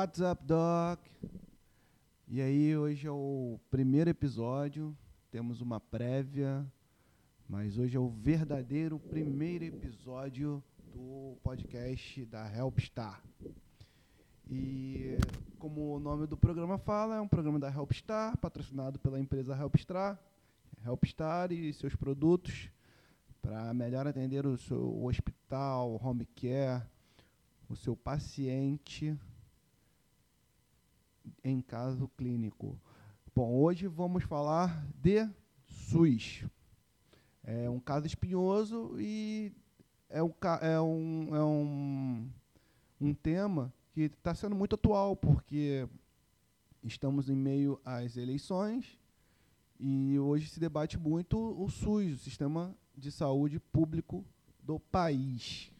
What's up, Doc? E aí, hoje é o primeiro episódio, temos uma prévia, mas hoje é o verdadeiro primeiro episódio do podcast da Helpstar. E como o nome do programa fala, é um programa da Helpstar, patrocinado pela empresa Helpstar, Helpstar e seus produtos para melhor atender o seu hospital, home care, o seu paciente em caso clínico. Bom, hoje vamos falar de SUS. É um caso espinhoso e é um, é um, é um, um tema que está sendo muito atual, porque estamos em meio às eleições e hoje se debate muito o SUS, o Sistema de Saúde Público do país.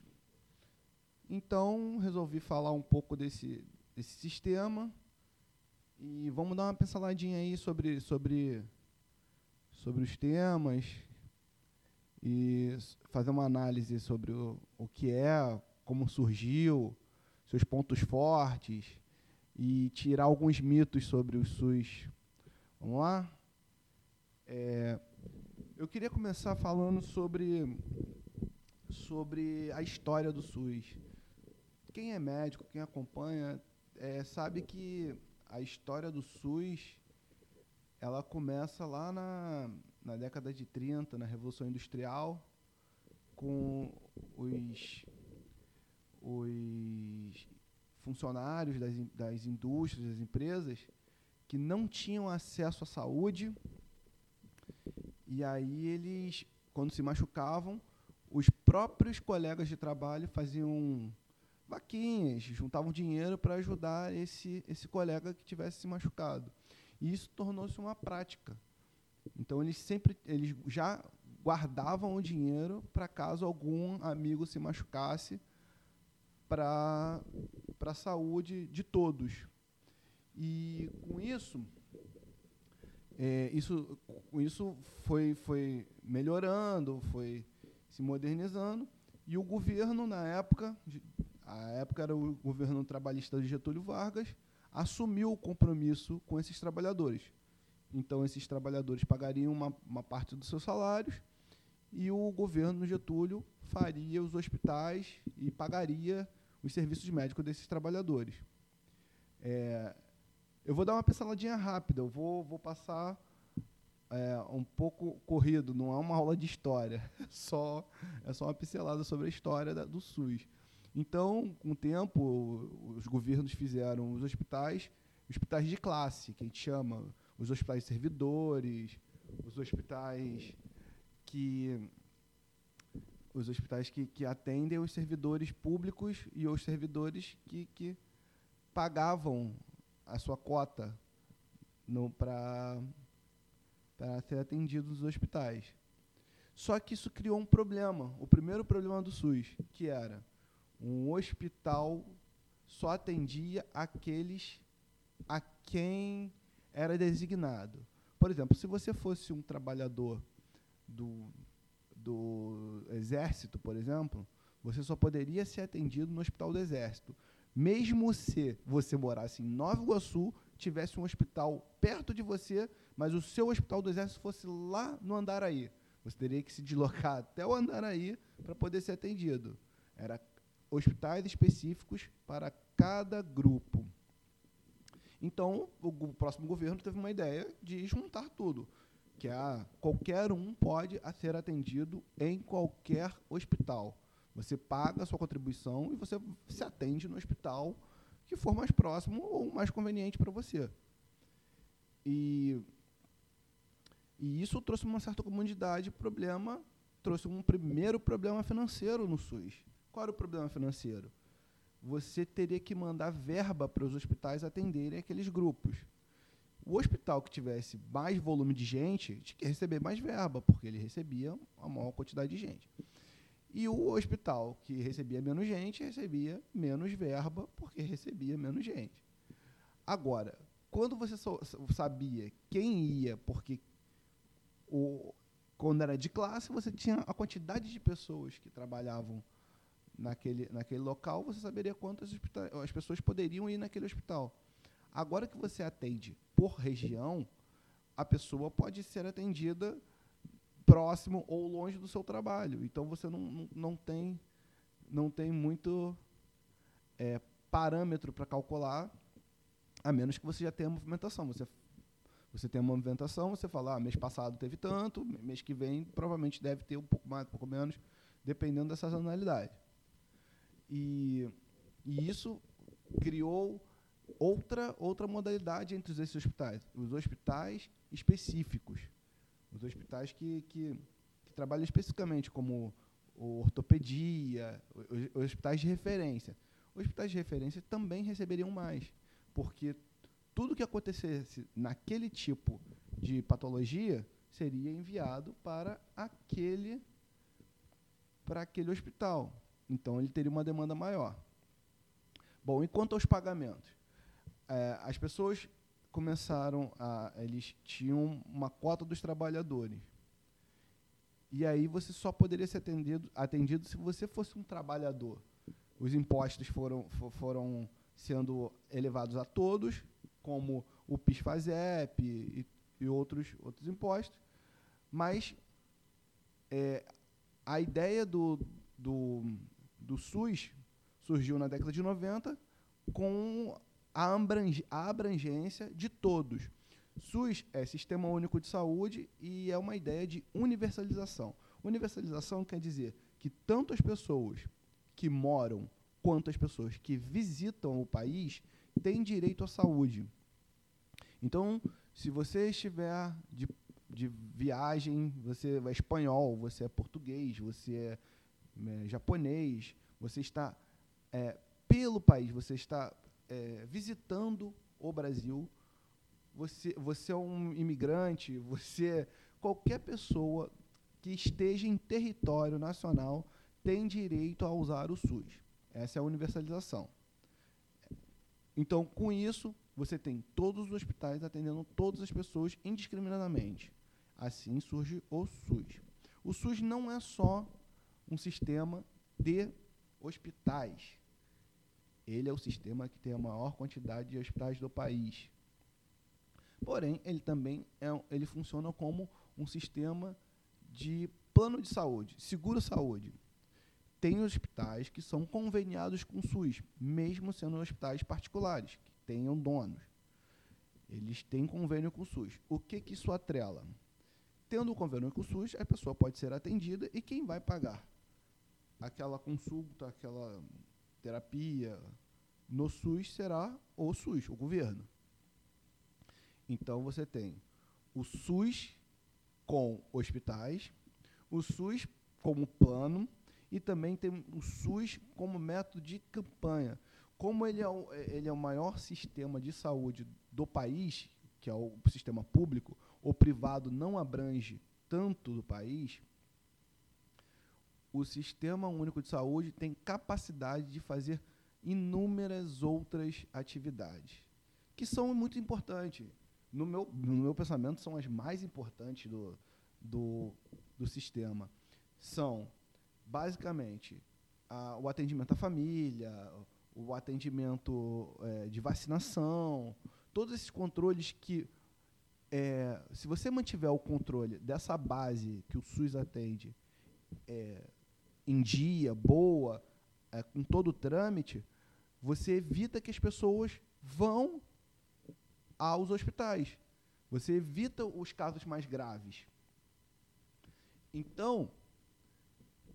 Então, resolvi falar um pouco desse, desse sistema e vamos dar uma pinceladinha aí sobre, sobre, sobre os temas e fazer uma análise sobre o, o que é, como surgiu, seus pontos fortes e tirar alguns mitos sobre o SUS. Vamos lá? É, eu queria começar falando sobre, sobre a história do SUS. Quem é médico, quem acompanha, é, sabe que a história do SUS ela começa lá na, na década de 30, na Revolução Industrial, com os, os funcionários das, das indústrias, das empresas, que não tinham acesso à saúde, e aí eles, quando se machucavam, os próprios colegas de trabalho faziam vaquinhas, juntavam dinheiro para ajudar esse, esse colega que tivesse se machucado. E isso tornou-se uma prática. Então eles sempre eles já guardavam o dinheiro para caso algum amigo se machucasse para a saúde de todos. E com isso, é, isso, isso foi, foi melhorando, foi se modernizando, e o governo, na época, a época era o governo trabalhista de Getúlio Vargas, assumiu o compromisso com esses trabalhadores. Então, esses trabalhadores pagariam uma, uma parte dos seus salários e o governo Getúlio faria os hospitais e pagaria os serviços médicos desses trabalhadores. É, eu vou dar uma pinceladinha rápida, eu vou, vou passar é, um pouco corrido, não é uma aula de história, é só, é só uma pincelada sobre a história da, do SUS. Então, com o tempo, os governos fizeram os hospitais, hospitais de classe, que a gente chama, os hospitais servidores, os hospitais que os hospitais que, que atendem os servidores públicos e os servidores que, que pagavam a sua cota para ser atendidos nos hospitais. Só que isso criou um problema, o primeiro problema do SUS, que era um hospital só atendia aqueles a quem era designado. Por exemplo, se você fosse um trabalhador do, do Exército, por exemplo, você só poderia ser atendido no Hospital do Exército. Mesmo se você morasse em Nova Iguaçu, tivesse um hospital perto de você, mas o seu Hospital do Exército fosse lá no Andaraí. Você teria que se deslocar até o Andaraí para poder ser atendido. Era hospitais específicos para cada grupo. Então, o, próximo governo teve uma ideia de juntar tudo, que é ah, qualquer um pode ser atendido em qualquer hospital. Você paga a sua contribuição e você se atende no hospital que for mais próximo ou mais conveniente para você. E, e isso trouxe uma certa comunidade, problema, trouxe um primeiro problema financeiro no SUS. Qual era o problema financeiro? Você teria que mandar verba para os hospitais atenderem aqueles grupos. O hospital que tivesse mais volume de gente tinha que receber mais verba, porque ele recebia a maior quantidade de gente. E o hospital que recebia menos gente recebia menos verba, porque recebia menos gente. Agora, quando você sabia quem ia, porque o, quando era de classe, você tinha a quantidade de pessoas que trabalhavam naquele, naquele local, você saberia quantas as pessoas poderiam ir naquele hospital. Agora que você atende por região, a pessoa pode ser atendida próximo ou longe do seu trabalho. Então você não, não, tem, não tem muito é, parâmetro para calcular, a menos que você já tenha movimentação. Você, você tem uma movimentação, você fala, ah, mês passado teve tanto, mês que vem provavelmente deve ter um pouco mais, um pouco menos, dependendo da sazonalidade. E, e isso criou outra, outra modalidade entre esses hospitais, os hospitais específicos, os hospitais que, que, que trabalham especificamente como ortopedia, os, os hospitais de referência. Os hospitais de referência também receberiam mais, porque tudo que acontecesse naquele tipo de patologia seria enviado para aquele para aquele hospital. Então ele teria uma demanda maior. Bom, e quanto aos pagamentos? É, as pessoas começaram a. Eles tinham uma cota dos trabalhadores. E aí você só poderia ser atendido, atendido se você fosse um trabalhador. Os impostos foram, foram sendo elevados a todos, como o PIS-FASEP e, e, outros, outros impostos, mas é, a ideia do, do, do SUS surgiu na década de 90 com a, abrangência de todos. SUS é Sistema Único de Saúde e é uma ideia de universalização. Universalização quer dizer que tanto as pessoas que moram quanto as pessoas que visitam o país têm direito à saúde. Então, se você estiver de, de viagem, você é espanhol, você é português, você é, é japonês, você está é, pelo país, você está é, visitando o Brasil, você, você é um imigrante, você qualquer pessoa que esteja em território nacional tem direito a usar o SUS. Essa é a universalização. Então, com isso, você tem todos os hospitais atendendo todas as pessoas indiscriminadamente. Assim surge o SUS. O SUS não é só um sistema de hospitais. Ele é o sistema que tem a maior quantidade de hospitais do país. Porém, ele também é, ele funciona como um sistema de plano de saúde, seguro-saúde. Tem hospitais que são conveniados com o SUS, mesmo sendo hospitais particulares, que tenham donos. Eles têm convênio com o SUS. O que, que isso atrela? Tendo o convênio com o SUS, a pessoa pode ser atendida e quem vai pagar? Aquela consulta, aquela terapia no SUS será o SUS, o governo. Então você tem o SUS com hospitais, o SUS como plano e também tem o SUS como método de campanha. Como ele é o, ele é o maior sistema de saúde do país, que é o sistema público, o privado não abrange tanto do país, o Sistema Único de Saúde tem capacidade de fazer inúmeras outras atividades, que são muito importantes. No meu, no meu pensamento, são as mais importantes do, do, do sistema. São, basicamente, a, o atendimento à família, o atendimento é, de vacinação, todos esses controles que, é, se você mantiver o controle dessa base que o SUS atende, é, em dia, boa, é, com todo o trâmite, você evita que as pessoas vão aos hospitais. Você evita os casos mais graves. Então,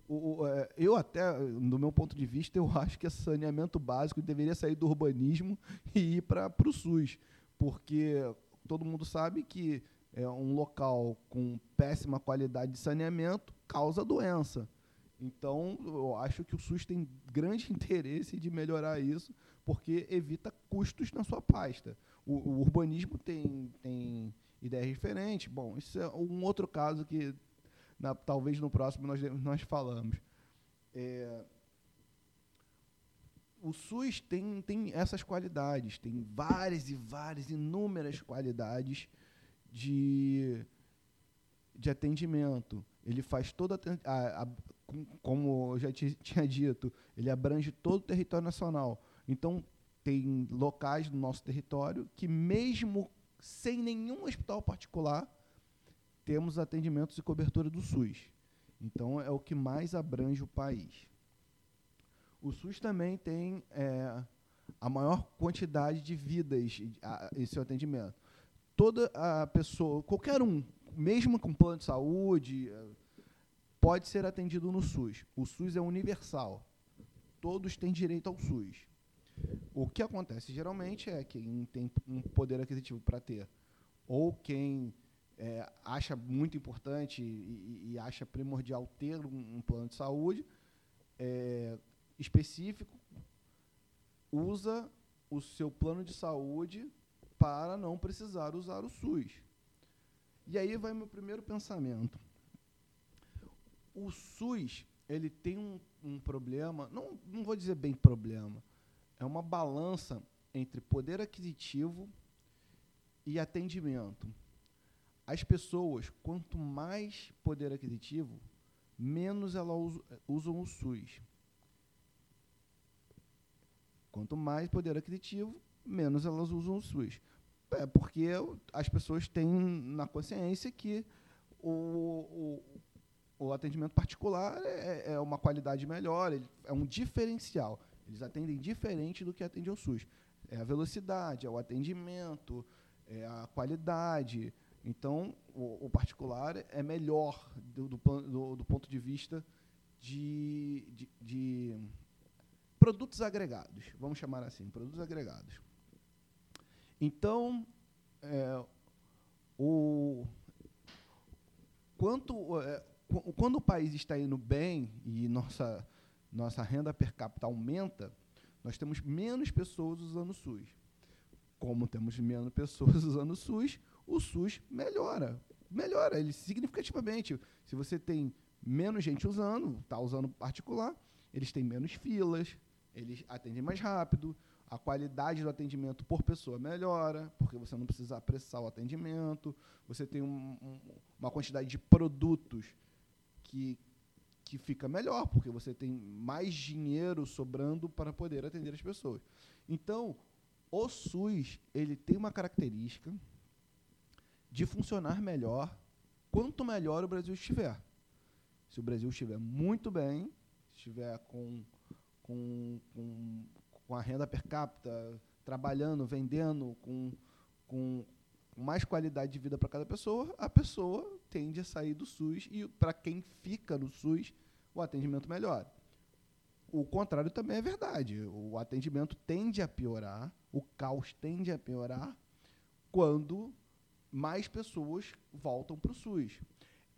o, o, é, eu até, do meu ponto de vista, eu acho que saneamento básico deveria sair do urbanismo e ir para o SUS, porque todo mundo sabe que é, um local com péssima qualidade de saneamento causa doença. Então, eu acho que o SUS tem grande interesse de melhorar isso, porque evita custos na sua pasta. O, o urbanismo tem, tem ideias diferentes. Bom, isso é um outro caso que na, talvez no próximo nós, nós falamos. É, o SUS tem, tem essas qualidades, tem várias e várias, inúmeras qualidades de, de atendimento. Ele faz toda a, a, como eu já tinha dito, ele abrange todo o território nacional. Então, tem locais no nosso território que, mesmo sem nenhum hospital particular, temos atendimentos e cobertura do SUS. Então, é o que mais abrange o país. O SUS também tem é, a maior quantidade de vidas em seu atendimento. Toda a pessoa, qualquer um, mesmo com plano de saúde, pode ser atendido no SUS. O SUS é universal. Todos têm direito ao SUS. O que acontece geralmente é quem tem um poder aquisitivo para ter, ou quem é, acha muito importante e, e, acha primordial ter um, um plano de saúde é, específico, usa o seu plano de saúde para não precisar usar o SUS. E aí vai meu primeiro pensamento. O SUS ele tem um, um problema, não, não vou dizer bem problema, é uma balança entre poder aquisitivo e atendimento. As pessoas, quanto mais poder aquisitivo, menos elas usam o SUS. Quanto mais poder aquisitivo, menos elas usam o SUS. É porque as pessoas têm na consciência que o, o, o atendimento particular é, é, uma qualidade melhor, é um diferencial. Eles atendem diferente do que atende o SUS. É a velocidade, é o atendimento, é a qualidade. Então, o, o particular é melhor do, do, do, do ponto de vista de, de, de, produtos agregados, vamos chamar assim, produtos agregados. Então, é, o, quanto, é, quando o país está indo bem e nossa nossa renda per capita aumenta, nós temos menos pessoas usando o SUS. Como temos menos pessoas usando o SUS, o SUS melhora. Melhora ele significativamente. Se você tem menos gente usando, está usando particular, eles têm menos filas, eles atendem mais rápido, a qualidade do atendimento por pessoa melhora, porque você não precisa apressar o atendimento, você tem um, um, uma quantidade de produtos que que fica melhor, porque você tem mais dinheiro sobrando para poder atender as pessoas. Então, o SUS, ele tem uma característica de funcionar melhor quanto melhor o Brasil estiver. Se o Brasil estiver muito bem, estiver com, com, com, com a renda per capita, trabalhando, vendendo, com, com, mais qualidade de vida para cada pessoa, a pessoa tende a sair do SUS e para quem fica no SUS, o atendimento melhora. O contrário também é verdade. O atendimento tende a piorar, o caos tende a piorar quando mais pessoas voltam para o SUS.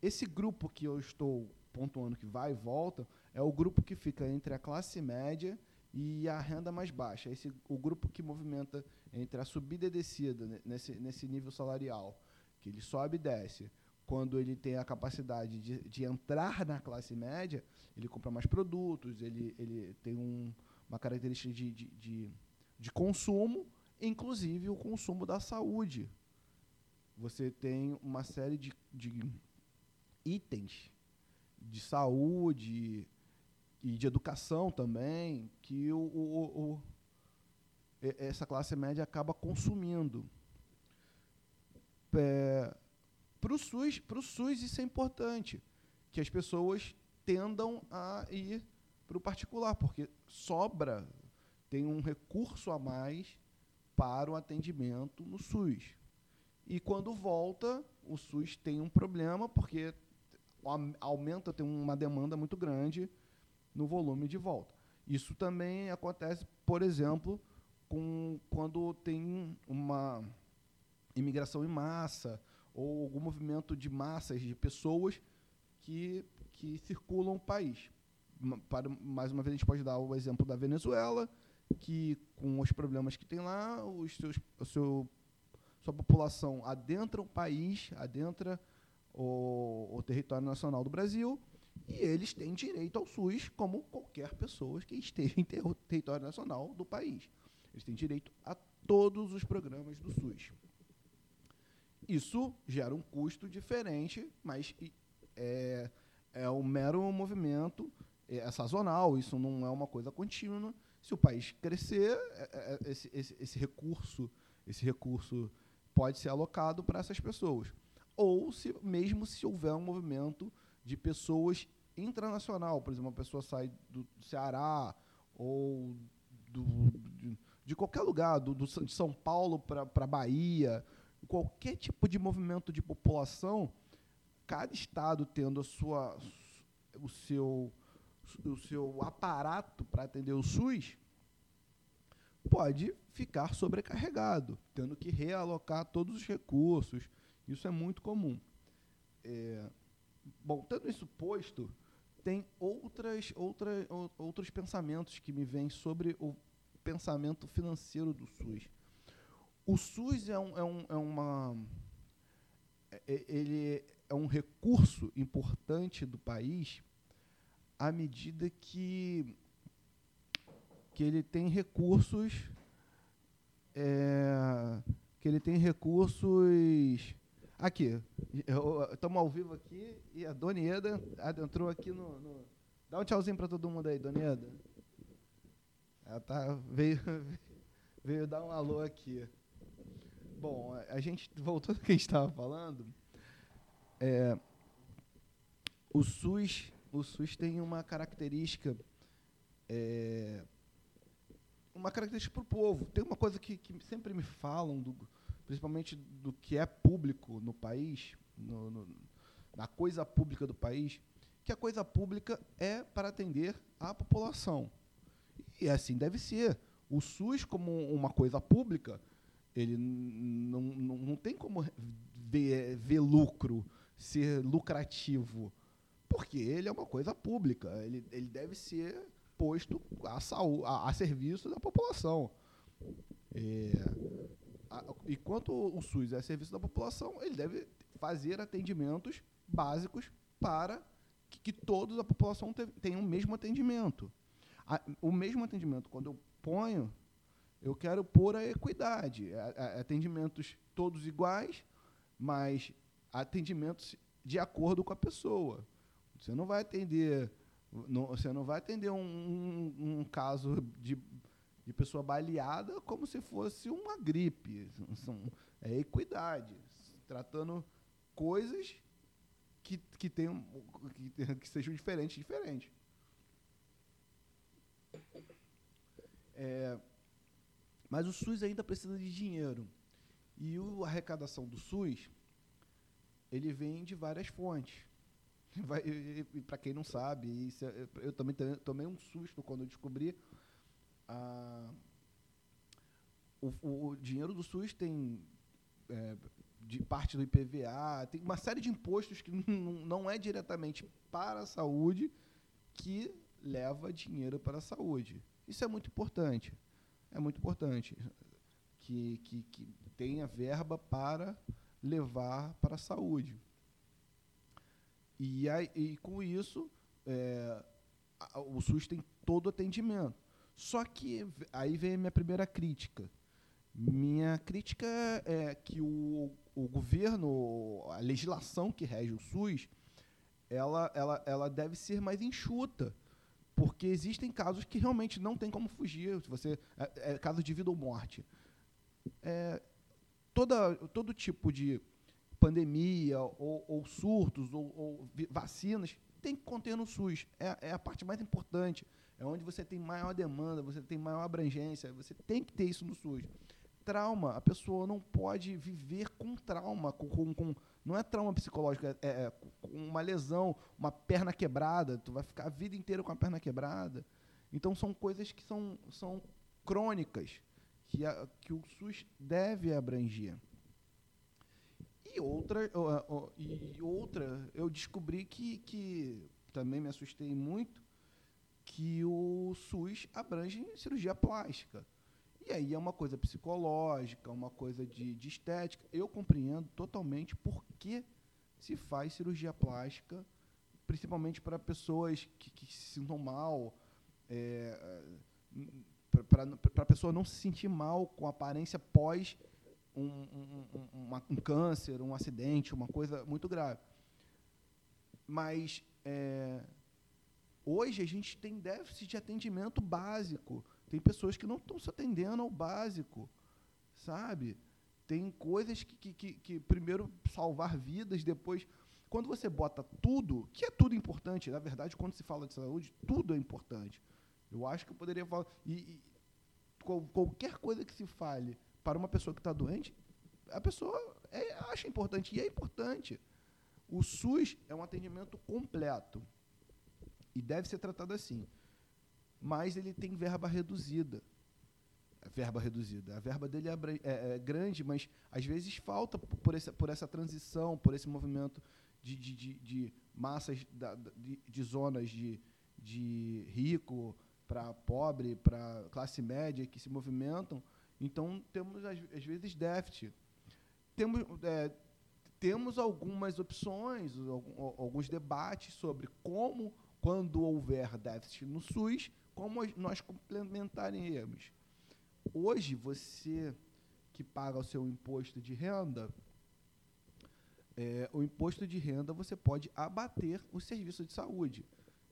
Esse grupo que eu estou pontuando que vai e volta é o grupo que fica entre a classe média e a renda mais baixa. Esse, o grupo que movimenta entre a subida e descida nesse, nesse nível salarial, que ele sobe e desce. Quando ele tem a capacidade de, de entrar na classe média, ele compra mais produtos, ele, ele tem um, uma característica de, de, de, de consumo, inclusive o consumo da saúde. Você tem uma série de, de itens de saúde, e de educação também, que o, o, o, essa classe média acaba consumindo. É, para o SUS, SUS isso é importante, que as pessoas tendam a ir para o particular, porque sobra, tem um recurso a mais para o atendimento no SUS. E quando volta, o SUS tem um problema, porque aumenta, tem uma demanda muito grande no volume de volta. Isso também acontece, por exemplo, com, quando tem uma imigração em massa ou algum movimento de massas de pessoas que, que circulam o país. Para, mais uma vez, a gente pode dar o exemplo da Venezuela, que com os problemas que tem lá, os seus, o seu, sua população adentra o país, adentra o, o território nacional do Brasil, e eles têm direito ao SUS como qualquer pessoa que esteja em ter território nacional do país. Eles têm direito a todos os programas do SUS. Isso gera um custo diferente, mas é, é um mero movimento é, sazonal, isso não é uma coisa contínua. Se o país crescer, é, é, é esse, esse, esse recurso, esse recurso pode ser alocado para essas pessoas. Ou se mesmo se houver um movimento de pessoas internacional, por exemplo, uma pessoa sai do Ceará ou do, de, de qualquer lugar, do, do, de São Paulo para Bahia, qualquer tipo de movimento de população, cada estado tendo a sua, o, seu, o seu aparato para atender o SUS, pode ficar sobrecarregado, tendo que realocar todos os recursos. Isso é muito comum. É, bom, tendo isso posto, tem outras, outras, outros pensamentos que me vêm sobre o pensamento financeiro do SUS. O SUS é, um, é, um, é uma. É, ele é um recurso importante do país à medida que, que ele tem recursos. É, que ele tem recursos. Aqui, estamos ao vivo aqui e a Dona Ieda entrou aqui no, no. Dá um tchauzinho para todo mundo aí, Dona Ieda. Ela tá, veio, veio dar um alô aqui. Bom, a gente, voltando ao que a gente estava falando, é, o SUS, o SUS tem uma característica, é, uma característica para o povo. Tem uma coisa que, que sempre me falam, do, principalmente do que é público no país, no, no, na coisa pública do país, que a coisa pública é para atender a população. E assim deve ser. O SUS, como uma coisa pública, ele não, não, não tem como ver, ver lucro, ser lucrativo, porque ele é uma coisa pública, ele, ele deve ser posto a, saúde, a, a serviço da população. É, a, enquanto o SUS é serviço da população, ele deve fazer atendimentos básicos para que, que todos a população tenham o mesmo atendimento. A, o mesmo atendimento, quando eu ponho eu quero pôr a equidade, atendimentos todos iguais, mas atendimentos de acordo com a pessoa. Você não vai atender, não, você não vai atender um, um, caso de, de pessoa baleada como se fosse uma gripe. São, é equidade, tratando coisas que, que, tenham, que, que sejam diferentes, diferentes. É, mas o SUS ainda precisa de dinheiro. E a arrecadação do SUS, ele vem de várias fontes. Para quem não sabe, isso, é, eu também tomei um susto quando eu descobri. O, o, dinheiro do SUS tem é, de parte do IPVA, tem uma série de impostos que não é diretamente para a saúde que leva dinheiro para a saúde. Isso é muito importante é muito importante que, que, que tenha verba para levar para a saúde. E, aí, e com isso, é, o SUS tem todo o atendimento. Só que aí vem a minha primeira crítica. Minha crítica é que o, o governo, a legislação que rege o SUS, ela, ela, ela deve ser mais enxuta porque existem casos que realmente não tem como fugir. Você é, é caso de vida ou morte. É, toda, todo tipo de pandemia ou, ou surtos ou, ou, vacinas tem que conter no SUS. É, é, a parte mais importante. É onde você tem maior demanda, você tem maior abrangência. Você tem que ter isso no SUS. Trauma, a pessoa não pode viver com trauma, com, com, com não é trauma psicológico, é, é, é uma lesão, uma perna quebrada, tu vai ficar a vida inteira com a perna quebrada. Então são coisas que são, são crônicas, que, a, que o SUS deve abranger. E outra, e outra eu descobri que, que também me assustei muito, que o SUS abrange cirurgia plástica. E aí é uma coisa psicológica, uma coisa de, de estética. Eu compreendo totalmente por que se faz cirurgia plástica, principalmente para pessoas que, que, se sintam mal, é, para a pessoa não se sentir mal com a aparência pós um, um, um, um, câncer, um acidente, uma coisa muito grave. mas é, hoje a gente tem déficit de atendimento básico. Tem pessoas que não estão se atendendo ao básico, sabe? Tem coisas que, que, que, que, primeiro salvar vidas, depois. Quando você bota tudo, que é tudo importante, na verdade, quando se fala de saúde, tudo é importante. Eu acho que eu poderia falar. E, e qualquer coisa que se fale para uma pessoa que está doente, a pessoa é, acha importante, e é importante. O SUS é um atendimento completo e deve ser tratado assim. Mas ele tem verba reduzida. Verba reduzida. A verba dele é, é, é grande, mas às vezes falta por essa, por essa transição, por esse movimento de, de, de, de massas, da, de, de zonas de, de rico para pobre, para classe média que se movimentam. Então, temos, às, às vezes, déficit. Temos, é, temos algumas opções, alguns debates sobre como, quando houver déficit no SUS, como nós complementaríamos. Hoje, você que paga o seu imposto de renda, é, o imposto de renda você pode abater o serviço de saúde.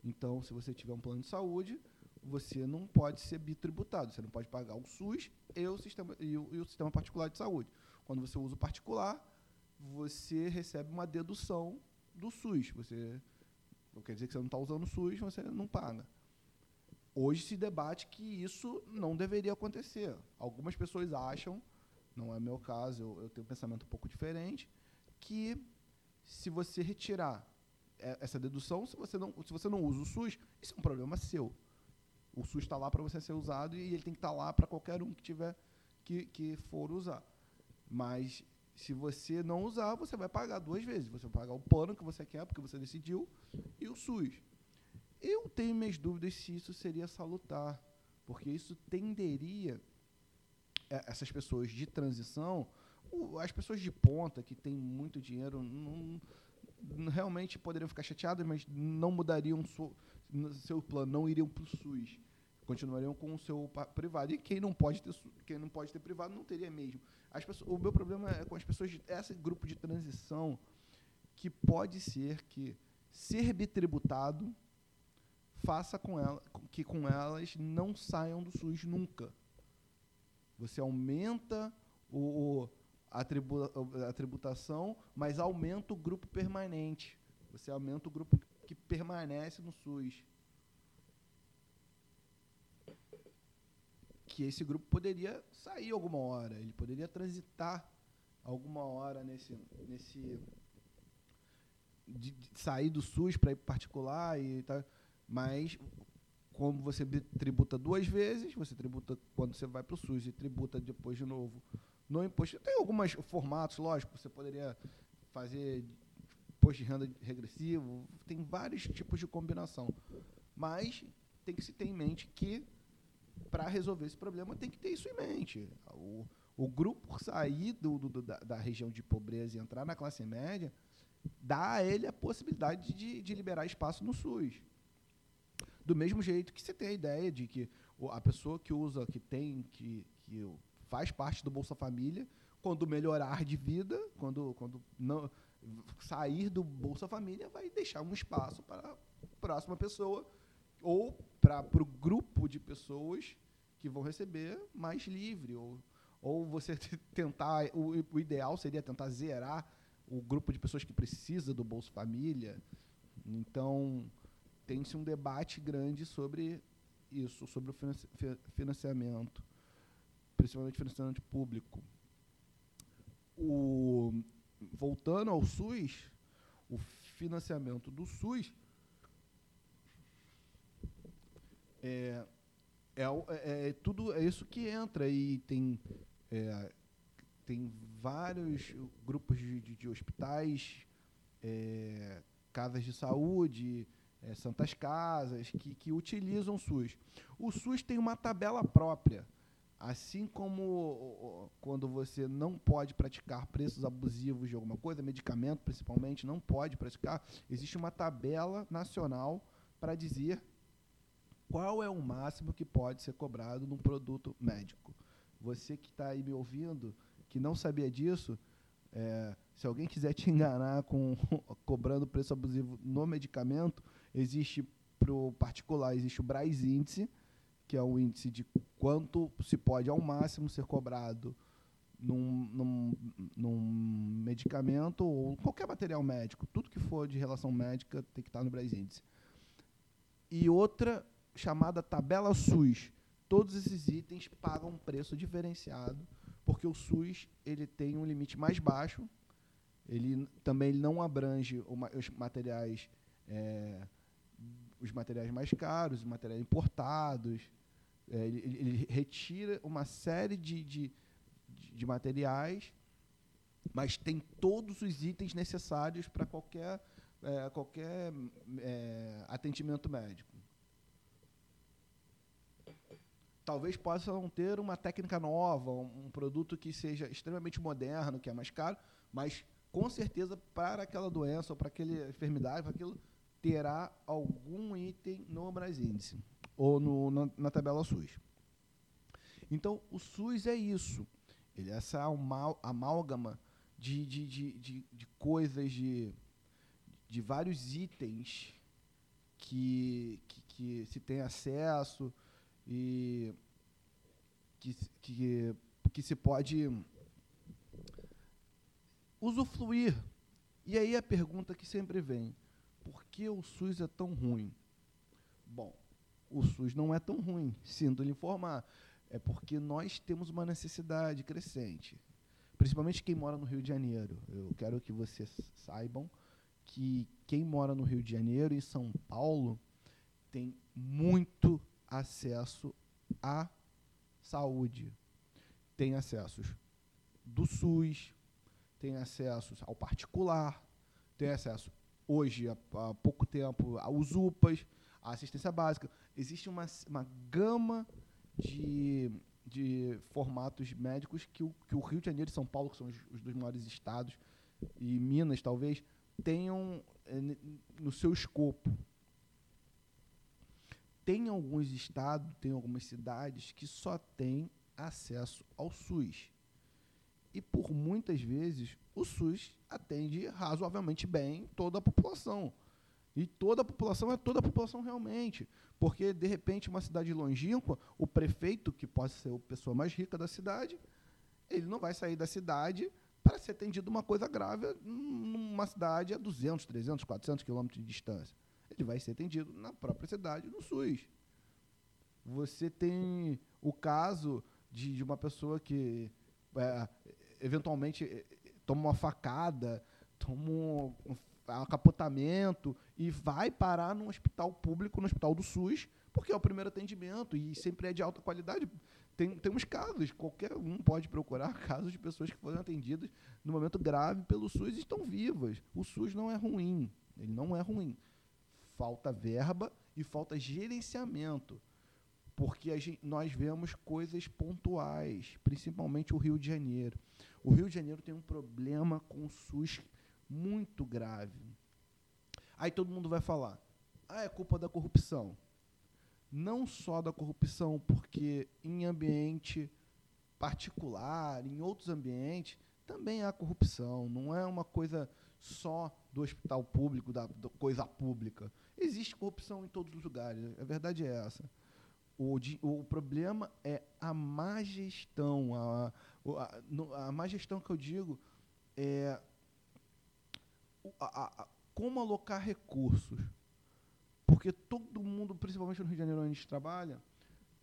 Então, se você tiver um plano de saúde, você não pode ser bitributado. Você não pode pagar o SUS e o sistema, e o, e o sistema particular de saúde. Quando você usa o particular, você recebe uma dedução do SUS. Você quer dizer que você não está usando o SUS, você não paga. Hoje se debate que isso não deveria acontecer. Algumas pessoas acham, não é meu caso, eu, eu tenho um pensamento um pouco diferente, que se você retirar essa dedução, se você não, se você não usa o SUS, isso é um problema seu. O SUS está lá para você ser usado e ele tem que estar tá lá para qualquer um que tiver que, que for usar. Mas se você não usar, você vai pagar duas vezes. Você vai pagar o plano que você quer, porque você decidiu, e o SUS. Eu tenho minhas dúvidas se isso seria salutar, porque isso tenderia é, essas pessoas de transição, as pessoas de ponta que têm muito dinheiro, não, realmente poderiam ficar chateadas, mas não mudariam seu plano, não iriam para o SUS continuariam com o seu privado. E quem não pode ter, quem não pode ter privado não teria mesmo. As pessoas, o meu problema é com as pessoas, de, esse grupo de transição, que pode ser que ser bitributado faça com ela, que com elas não saiam do SUS nunca. Você aumenta o, a, a tributação, mas aumenta o grupo permanente. Você aumenta o grupo que permanece no SUS. que esse grupo poderia sair alguma hora, ele poderia transitar alguma hora nesse, nesse de, de sair do SUS para ir particular e tal, mas como você tributa duas vezes, você tributa quando você vai para o SUS e tributa depois de novo no imposto. Tem alguns formatos, lógico, você poderia fazer imposto de renda regressivo, tem vários tipos de combinação. Mas tem que se ter em mente que para resolver esse problema tem que ter isso em mente. O, o grupo sair do, do, da, da, região de pobreza e entrar na classe média dá a ele a possibilidade de, de liberar espaço no SUS. Do mesmo jeito que você tem a ideia de que a pessoa que usa, que tem, que, que faz parte do Bolsa Família, quando melhorar de vida, quando, quando não sair do Bolsa Família, vai deixar um espaço para a próxima pessoa ou para o grupo de pessoas que vão receber mais livre. Ou, ou você tentar. O, o ideal seria tentar zerar o grupo de pessoas que precisa do Bolsa Família. Então, tem-se um debate grande sobre isso, sobre o financiamento, principalmente financiamento público. O, voltando ao SUS, o financiamento do SUS é, é, é, é, tudo é isso que entra e tem é, tem vários grupos de, de, de hospitais, é, casas de saúde, é, santas casas que, que utilizam o SUS. O SUS tem uma tabela própria, assim como quando você não pode praticar preços abusivos de alguma coisa, medicamento principalmente, não pode praticar, existe uma tabela nacional para dizer qual é o máximo que pode ser cobrado num produto médico? Você que está aí me ouvindo, que não sabia disso, é, Se alguém quiser te enganar com cobrando preço abusivo no medicamento, existe para o particular existe o Braz índice, que é o índice de quanto se pode ao máximo ser cobrado num, num, num, medicamento ou qualquer material médico. Tudo que for de relação médica tem que estar no Braz índice. E outra chamada tabela SUS. Todos esses itens pagam um preço diferenciado, porque o SUS ele tem um limite mais baixo, ele também não abrange os materiais é, os materiais mais caros, os materiais importados. É, ele, ele, retira uma série de, de, de, materiais, mas tem todos os itens necessários para qualquer, é, qualquer é, atendimento médico. Talvez possa não ter uma técnica nova, um, um produto que seja extremamente moderno, que é mais caro, mas com certeza para aquela doença ou para aquela enfermidade, para aquilo terá algum item no Brasíndice ou no, na, na, tabela SUS. Então, o SUS é isso. Ele é essa amálgama de, de, de, de, de coisas, de, de vários itens que, que, que se tem acesso e que, que, que se pode usufruir. E aí a pergunta que sempre vem: por que o SUS é tão ruim? Bom, o SUS não é tão ruim, sinto lhe informar. É porque nós temos uma necessidade crescente, principalmente quem mora no Rio de Janeiro. Eu quero que vocês saibam que quem mora no Rio de Janeiro e São Paulo tem muito acesso à saúde. Tem acessos do SUS, tem acessos ao particular, tem acesso hoje, há, há pouco tempo, os UPAs, a assistência básica. Existe uma, uma gama de, de formatos médicos que o, que o Rio de Janeiro e São Paulo, que são os, os dois maiores estados, e Minas, talvez, tenham é, no seu escopo. Tem alguns estados, tem algumas cidades que só têm acesso ao SUS. E por muitas vezes o SUS atende razoavelmente bem toda a população. E toda a população é toda a população realmente. Porque, de repente, uma cidade longínqua, o prefeito, que pode ser a pessoa mais rica da cidade, ele não vai sair da cidade para ser atendido uma coisa grave numa cidade a 200, 300, 400 quilômetros de distância. Ele vai ser atendido na própria cidade, no SUS. Você tem o caso de, de uma pessoa que é, eventualmente eh, toma uma facada, toma um, um acapotamento e vai parar num hospital público, no hospital do SUS, porque é o primeiro atendimento e sempre é de alta qualidade. Tem, temos casos, qualquer um pode procurar casos de pessoas que foram atendidas no momento grave pelo SUS e estão vivas. O SUS não é ruim, ele não é ruim. Falta verba e falta gerenciamento porque gente, nós vemos coisas pontuais, principalmente o Rio de Janeiro. O Rio de Janeiro tem um problema com o SUS muito grave. Aí todo mundo vai falar: ah, é culpa da corrupção. Não só da corrupção, porque em ambiente particular, em outros ambientes, também há corrupção. Não é uma coisa só do hospital público, da, da coisa pública. Existe corrupção em todos os lugares. A verdade é essa. O, o problema é a má gestão. A, a, a má gestão que eu digo é a, a, como alocar recursos. Porque todo mundo, principalmente no Rio de Janeiro onde a gente trabalha,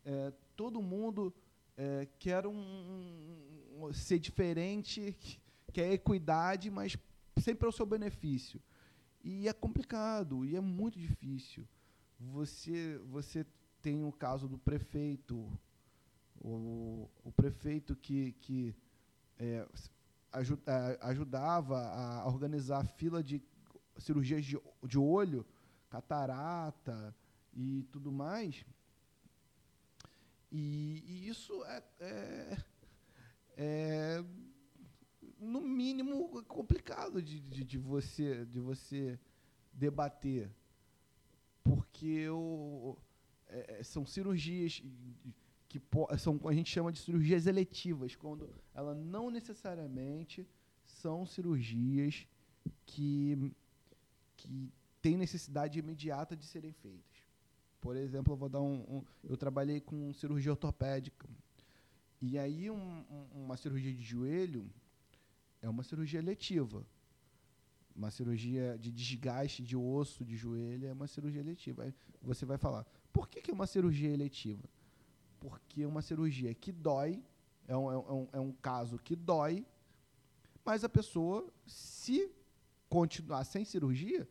é, todo mundo é, quer um, um, ser diferente, quer equidade, mas sempre ao seu benefício. E é complicado, e é muito difícil. Você, você tem o caso do prefeito, o, o prefeito que, que é, é, ajudava a organizar a fila de cirurgias de, de olho, catarata e tudo mais. E, e isso é, é, é, no mínimo, complicado de, de, de, você, de você debater. Porque o é, é, são cirurgias que são a gente chama de cirurgias eletivas, quando ela não necessariamente são cirurgias que, que têm necessidade imediata de serem feitas. Por exemplo, eu vou dar um, um eu trabalhei com cirurgia ortopédica e aí um, um, uma cirurgia de joelho é uma cirurgia letiva. Uma cirurgia de desgaste de osso de joelho é uma cirurgia eletiva. Aí você vai falar, por que, que é uma cirurgia eletiva? Porque é uma cirurgia que dói, é um, é, um, é um caso que dói, mas a pessoa, se continuar sem cirurgia,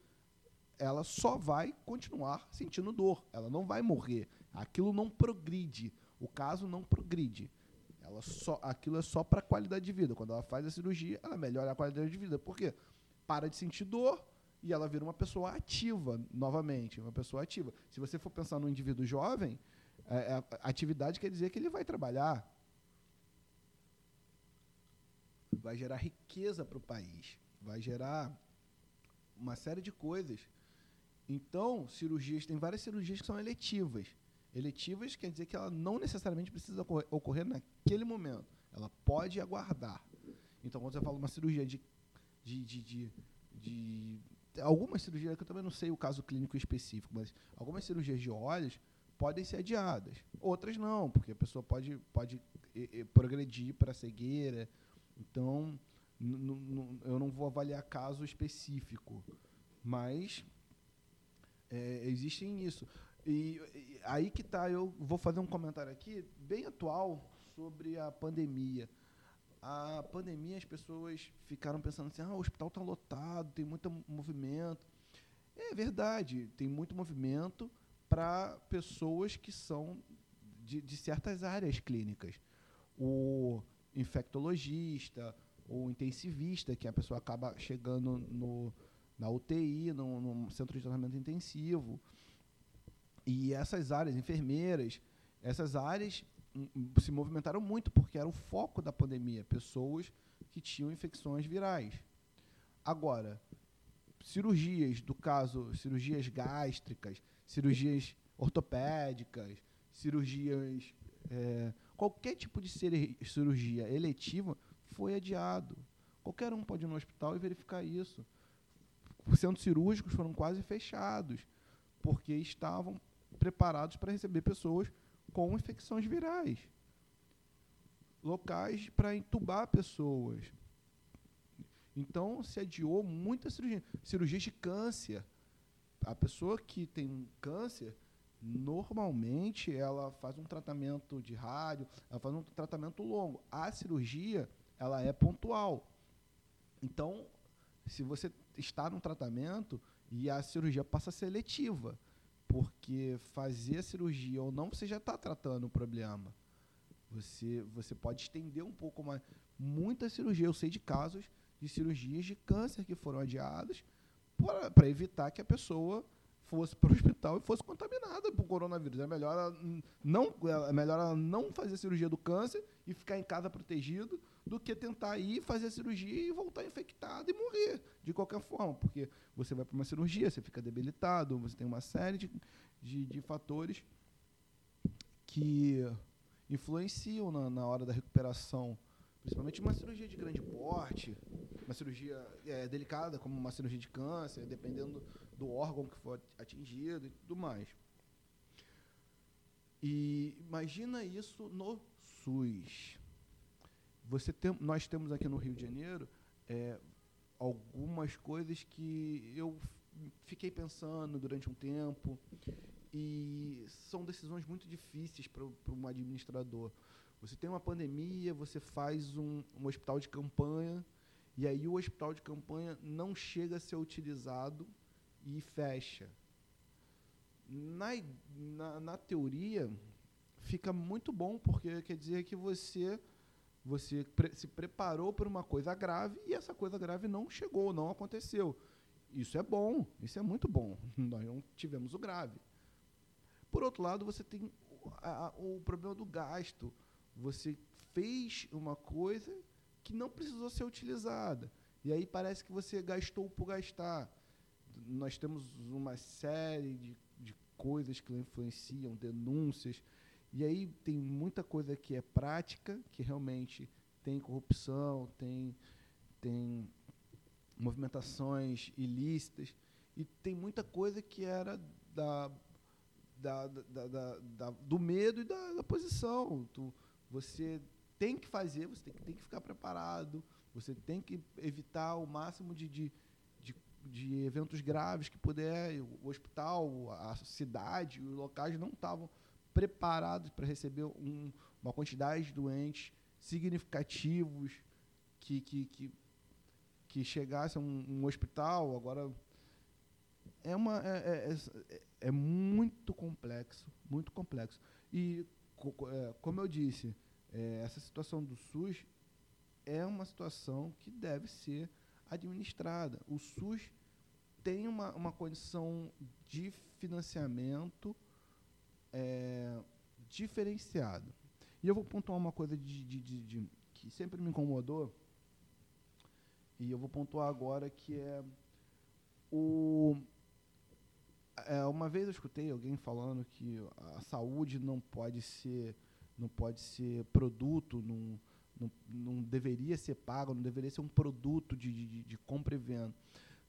ela só vai continuar sentindo dor. Ela não vai morrer. Aquilo não progride. O caso não progride. Ela só, aquilo é só para qualidade de vida. Quando ela faz a cirurgia, ela melhora a qualidade de vida. Por quê? Para de sentir dor e ela vira uma pessoa ativa novamente, uma pessoa ativa. Se você for pensar no indivíduo jovem, é, é, atividade quer dizer que ele vai trabalhar, vai gerar riqueza para o país, vai gerar uma série de coisas. Então, cirurgias, tem várias cirurgias que são eletivas. Eletivas quer dizer que ela não necessariamente precisa ocorrer, ocorrer naquele momento. Ela pode aguardar. Então, quando você fala uma cirurgia de, de, de, de, de algumas cirurgias, que eu também não sei o caso clínico específico, mas algumas cirurgias de olhos podem ser adiadas. Outras não, porque a pessoa pode, pode progredir para cegueira. Então, eu não vou avaliar caso específico, mas é, existem isso. E, e, aí que tá, eu vou fazer um comentário aqui bem atual sobre a pandemia. A pandemia, as pessoas ficaram pensando assim: ah, o hospital está lotado, tem muito movimento. É verdade, tem muito movimento para pessoas que são de, de certas áreas clínicas. O infectologista, o intensivista, que a pessoa acaba chegando no, na UTI, no, no centro de tratamento intensivo. E essas áreas, enfermeiras, essas áreas se movimentaram muito porque era o foco da pandemia, pessoas que tinham infecções virais. Agora, cirurgias, do caso, cirurgias gástricas, cirurgias ortopédicas, cirurgias. É, qualquer tipo de cirurgia eletiva foi adiado. Qualquer um pode ir no hospital e verificar isso. Os centros cirúrgicos foram quase fechados, porque estavam preparados para receber pessoas com infecções virais. Locais para entubar pessoas. Então, se adiou muita cirurgia. Cirurgias de câncer. A pessoa que tem câncer, normalmente, ela faz um tratamento de rádio, ela faz um tratamento longo. A cirurgia, ela é pontual. Então, se você está num tratamento e a cirurgia passa a ser porque fazer a cirurgia ou não, você já está tratando o problema. Você, você pode estender um pouco mais. Muita cirurgia, eu sei de casos de cirurgias de câncer que foram adiadas para evitar que a pessoa fosse para o hospital e fosse contaminada por coronavírus. É melhor ela não, é melhor ela não fazer a cirurgia do câncer e ficar em casa protegido do que tentar ir fazer a cirurgia e voltar infectado e morrer de qualquer forma, porque você vai para uma cirurgia, você fica debilitado, você tem uma série de, de, de fatores que influenciam na, na, hora da recuperação, principalmente uma cirurgia de grande porte, uma cirurgia é, delicada, como uma cirurgia de câncer, dependendo do órgão que for atingido e tudo mais. E imagina isso no SUS você tem, nós temos aqui no Rio de Janeiro é, algumas coisas que eu fiquei pensando durante um tempo e são decisões muito difíceis para um administrador. Você tem uma pandemia, você faz um, um hospital de campanha e aí o hospital de campanha não chega a ser utilizado e fecha. Na, na, na teoria, fica muito bom, porque quer dizer que você você pre se preparou para uma coisa grave e essa coisa grave não chegou, não aconteceu. Isso é bom, isso é muito bom. Nós não tivemos o grave. Por outro lado, você tem a, a, o problema do gasto. Você fez uma coisa que não precisou ser utilizada. E aí parece que você gastou por gastar. Nós temos uma série de, de coisas que influenciam, denúncias e aí tem muita coisa que é prática, que realmente tem corrupção, tem, tem movimentações ilícitas e tem muita coisa que era da, da, da, da, da do medo e da, posição. Tu, você tem que fazer, você tem que, tem que ficar preparado, você tem que evitar o máximo de, de, de, de eventos graves que puder. O hospital, a cidade, os locais não estavam preparados para receber um, uma quantidade de doentes significativos que, que, que, que chegasse a um, um hospital. Agora, é, uma, é, é, é, é muito complexo, muito complexo. E, é, como eu disse, é, essa situação do SUS é uma situação que deve ser administrada. O SUS tem uma, uma condição de financiamento é, diferenciada. E eu vou pontuar uma coisa de, de, de, de, que sempre me incomodou, e eu vou pontuar agora, que é o. É, uma vez eu escutei alguém falando que a saúde não pode ser, não pode ser produto, não, não, não deveria ser pago, não deveria ser um produto de, de, de compra e venda.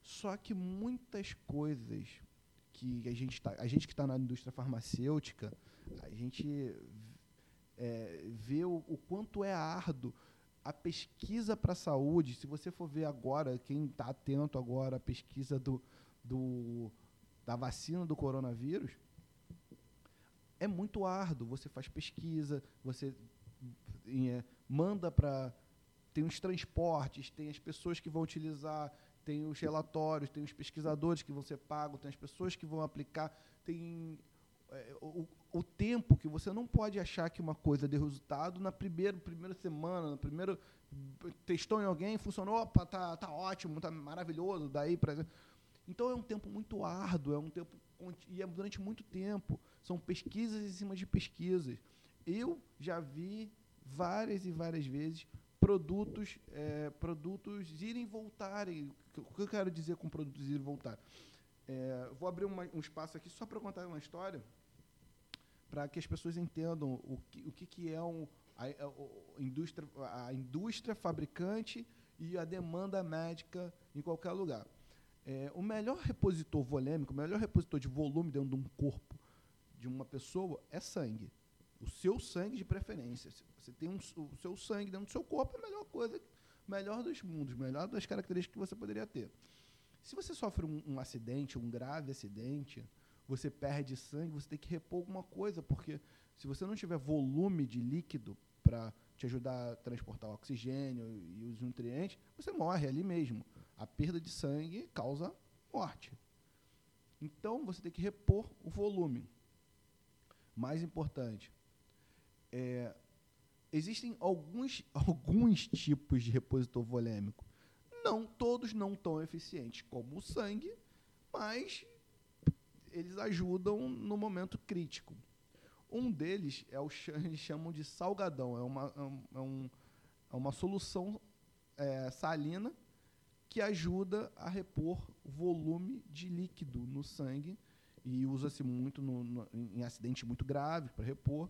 Só que muitas coisas que a gente, tá, a gente que está na indústria farmacêutica, a gente é, vê o, o, quanto é árduo a pesquisa para a saúde. Se você for ver agora, quem está atento agora à pesquisa do, do, da vacina do coronavírus, é muito árduo. Você faz pesquisa, você é, manda para. Tem os transportes, tem as pessoas que vão utilizar, tem os relatórios, tem os pesquisadores que vão ser pagos, tem as pessoas que vão aplicar, tem é, o, o, tempo que você não pode achar que uma coisa dê resultado na primeira, primeira semana, no primeiro testou em alguém, funcionou, opa, tá, tá ótimo, tá maravilhoso, daí para então é um tempo muito árduo, é um tempo e é durante muito tempo. São pesquisas em cima de pesquisas. Eu já vi várias e várias vezes produtos, é, produtos irem voltarem. O que eu quero dizer com produtos irem voltar? É, vou abrir uma, um espaço aqui só para contar uma história, para que as pessoas entendam o que, o que, que é um, a, a, a, indústria, a indústria fabricante e a demanda médica em qualquer lugar. É, o melhor repositor volêmico, o melhor repositor de volume dentro de um corpo de uma pessoa é sangue. O seu sangue de preferência. Você tem um, o seu sangue dentro do seu corpo, é a melhor coisa, melhor dos mundos, melhor das características que você poderia ter. Se você sofre um, um acidente, um grave acidente, você perde sangue, você tem que repor alguma coisa, porque se você não tiver volume de líquido para te ajudar a transportar o oxigênio e os nutrientes, você morre ali mesmo. A perda de sangue causa morte. Então, você tem que repor o volume. Mais importante, é, existem alguns, alguns tipos de repositor volêmico. Não, todos não tão eficientes como o sangue, mas eles ajudam no momento crítico. Um deles é o eles chamam de salgadão, é uma, é, um, é uma solução é, salina que ajuda a repor volume de líquido no sangue e usa-se muito no, no, em acidentes muito graves para repor.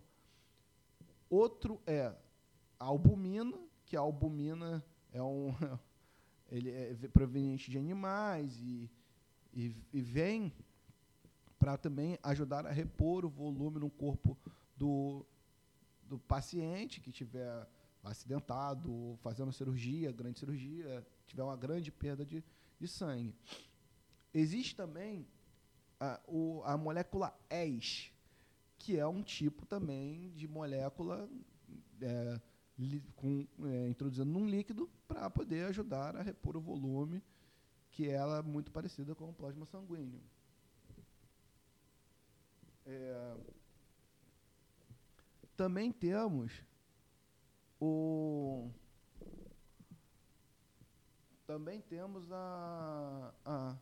Outro é a albumina, que a albumina é um ele é proveniente de animais e, e, e vem para também ajudar a repor o volume no corpo do, do paciente que tiver acidentado, fazendo cirurgia, grande cirurgia, tiver uma grande perda de, de sangue. Existe também a, o, a molécula ES, que é um tipo também de molécula é, li, com, é, introduzida num líquido para poder ajudar a repor o volume, que ela é muito parecida com o plasma sanguíneo. É, também temos o também temos a, a,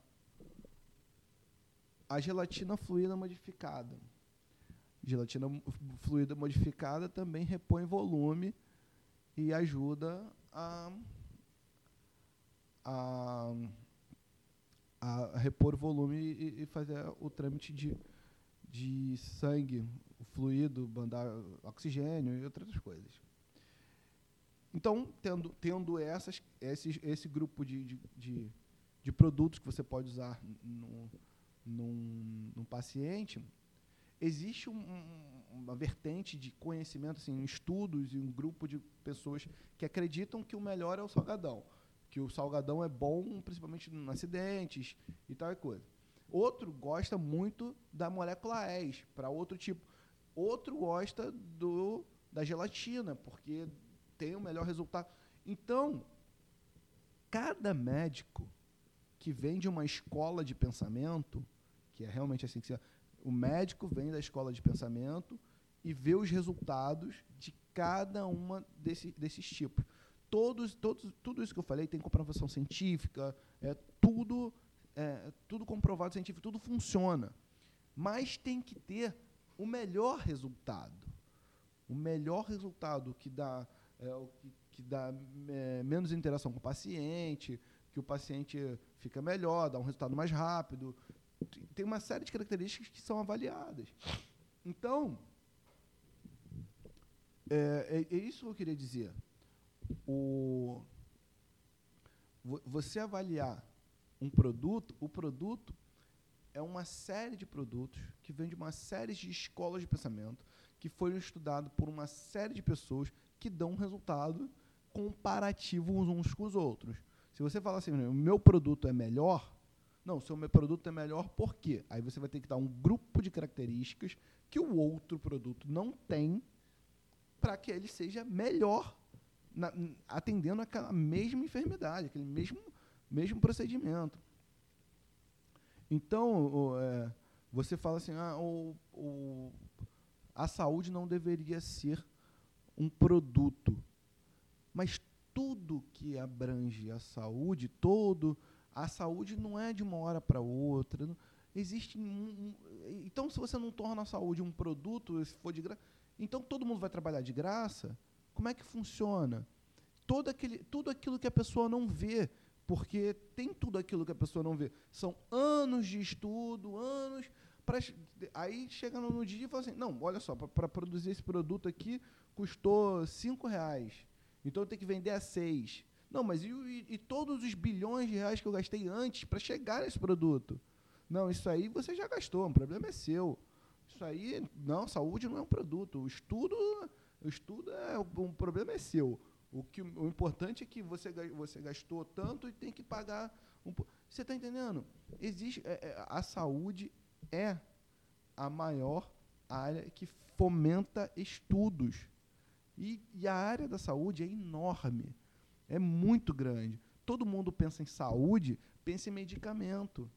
a gelatina fluida modificada. Gelatina fluida modificada também repõe volume e ajuda a, a, a repor volume e, e fazer o trâmite de, de sangue, fluido, mandar oxigênio e outras coisas. Então, tendo, tendo essas, esse, esse grupo de, de, de, de produtos que você pode usar no, num, num paciente, existe um, uma vertente de conhecimento, assim, estudos e um grupo de pessoas que acreditam que o melhor é o salgadão, que o salgadão é bom, principalmente em acidentes e tal coisa. Outro gosta muito da molécula S para outro tipo. Outro gosta do da gelatina, porque tem o melhor resultado. Então, cada médico que vem de uma escola de pensamento, que é realmente assim que se o médico vem da escola de pensamento e vê os resultados de cada uma desse, desses tipos. Todos, todos, tudo isso que eu falei tem comprovação científica, é tudo, é, tudo comprovado científico, tudo funciona. Mas tem que ter o melhor resultado. O melhor resultado que dá, é, o que, que dá é, menos interação com o paciente, que o paciente fica melhor, dá um resultado mais rápido, tem uma série de características que são avaliadas. Então, é, é, é isso que eu queria dizer. O, você avaliar um produto, o produto é uma série de produtos que vem de uma série de escolas de pensamento que foram estudados por uma série de pessoas que dão resultado comparativo uns com os outros. Se você falar assim, o meu produto é melhor, não, o seu produto é melhor por quê? Aí você vai ter que dar um grupo de características que o outro produto não tem para que ele seja melhor na, atendendo aquela mesma enfermidade, aquele mesmo, mesmo procedimento. Então, é, você fala assim, ah, o, o, a saúde não deveria ser um produto. Mas tudo que abrange a saúde, todo a saúde não é de uma hora para outra. Existe um, um, então se você não torna a saúde um produto, se for de graça, então todo mundo vai trabalhar de graça. Como é que funciona? Todo aquele, tudo aquilo que a pessoa não vê, porque tem tudo aquilo que a pessoa não vê. São anos de estudo, anos Pra, aí chega no dia e fala assim, não, olha só, para produzir esse produto aqui custou cinco reais. Então eu tenho que vender a seis. Não, mas e, e, e todos os bilhões de reais que eu gastei antes para chegar a esse produto? Não, isso aí você já gastou, o problema é seu. Isso aí, não, saúde não é um produto. O estudo, o estudo é um problema é seu. O que o importante é que você você gastou tanto e tem que pagar um, Você está entendendo? Existe é, é, a saúde é a maior área que fomenta estudos. E, e a área da saúde é enorme. É muito grande. Todo mundo pensa em saúde, pensa em medicamento,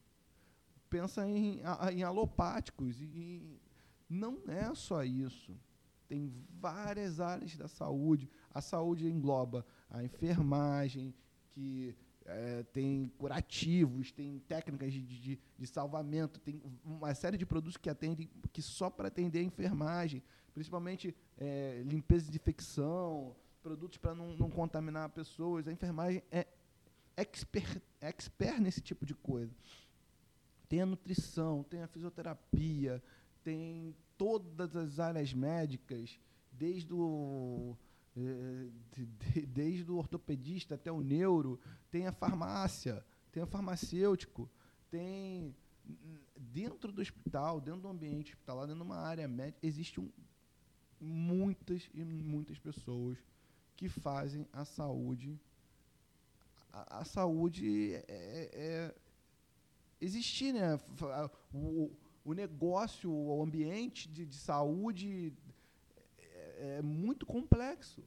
pensa em, em alopáticos. E não é só isso. Tem várias áreas da saúde. A saúde engloba a enfermagem, que é, tem curativos, tem técnicas de, de, de, salvamento, tem uma série de produtos que atendem, que só para atender a enfermagem, principalmente é, limpeza de infecção, produtos para não, não contaminar pessoas. A enfermagem é expert, expert nesse tipo de coisa. Tem a nutrição, tem a fisioterapia, tem todas as áreas médicas, desde o, desde o ortopedista até o neuro, tem a farmácia, tem o farmacêutico, tem dentro do hospital, dentro do ambiente hospitalar, dentro de uma área médica, existem muitas e muitas pessoas que fazem a saúde. A, a saúde é, é, é, existir, né? O, o negócio, o ambiente de, de saúde é, é muito complexo.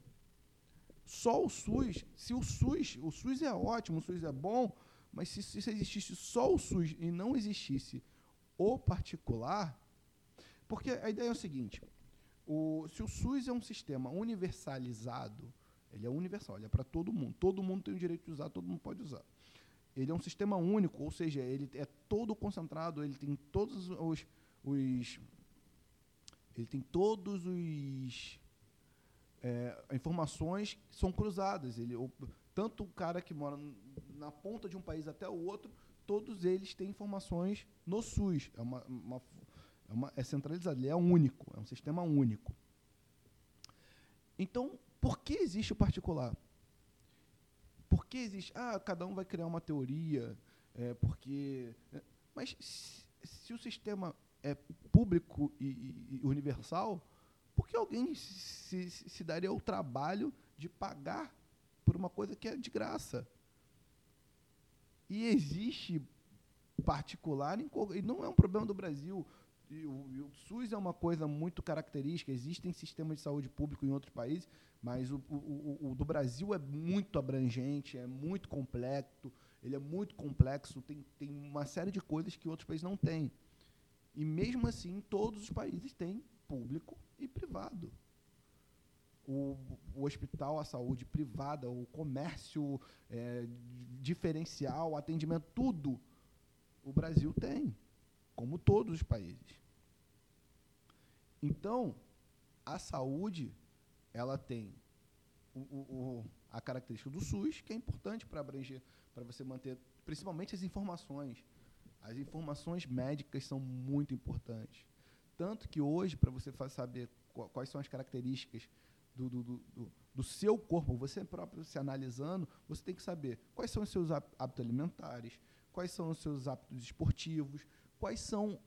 Só o SUS, se o SUS, o SUS é ótimo, o SUS é bom, mas se, se existisse só o SUS e não existisse o particular, porque a ideia é o seguinte: o, se o SUS é um sistema universalizado, ele é universal, ele é para todo mundo. Todo mundo tem o direito de usar, todo mundo pode usar. Ele é um sistema único, ou seja, ele é todo concentrado, ele tem todos os, os ele tem todos os é, informações são cruzadas. Ele, tanto o cara que mora na ponta de um país até o outro, todos eles têm informações no SUS. É, uma, uma, é, uma, é centralizado, ele é único, é um sistema único. Então, por que existe o particular? Por que existe? Ah, cada um vai criar uma teoria, é, porque. Né? Mas se, se, o sistema é público e, e, e universal, por que alguém se, se, se daria o trabalho de pagar por uma coisa que é de graça? E existe particular, e não é um problema do Brasil. E o, e o, SUS é uma coisa muito característica. Existem sistemas de saúde público em outros países, mas o, o, o, do Brasil é muito abrangente, é muito complexo, ele é muito complexo, tem, tem uma série de coisas que outros países não têm. E mesmo assim, todos os países têm público e privado. O, o hospital, a saúde privada, o comércio é, diferencial, o atendimento, tudo o Brasil tem, como todos os países. Então, a saúde ela tem o, o, a característica do SUS, que é importante para abranger, para você manter, principalmente as informações. As informações médicas são muito importantes. Tanto que hoje, para você saber quais são as características do, do, do, do, seu corpo, você próprio se analisando, você tem que saber quais são os seus hábitos alimentares, quais são os seus hábitos esportivos, quais são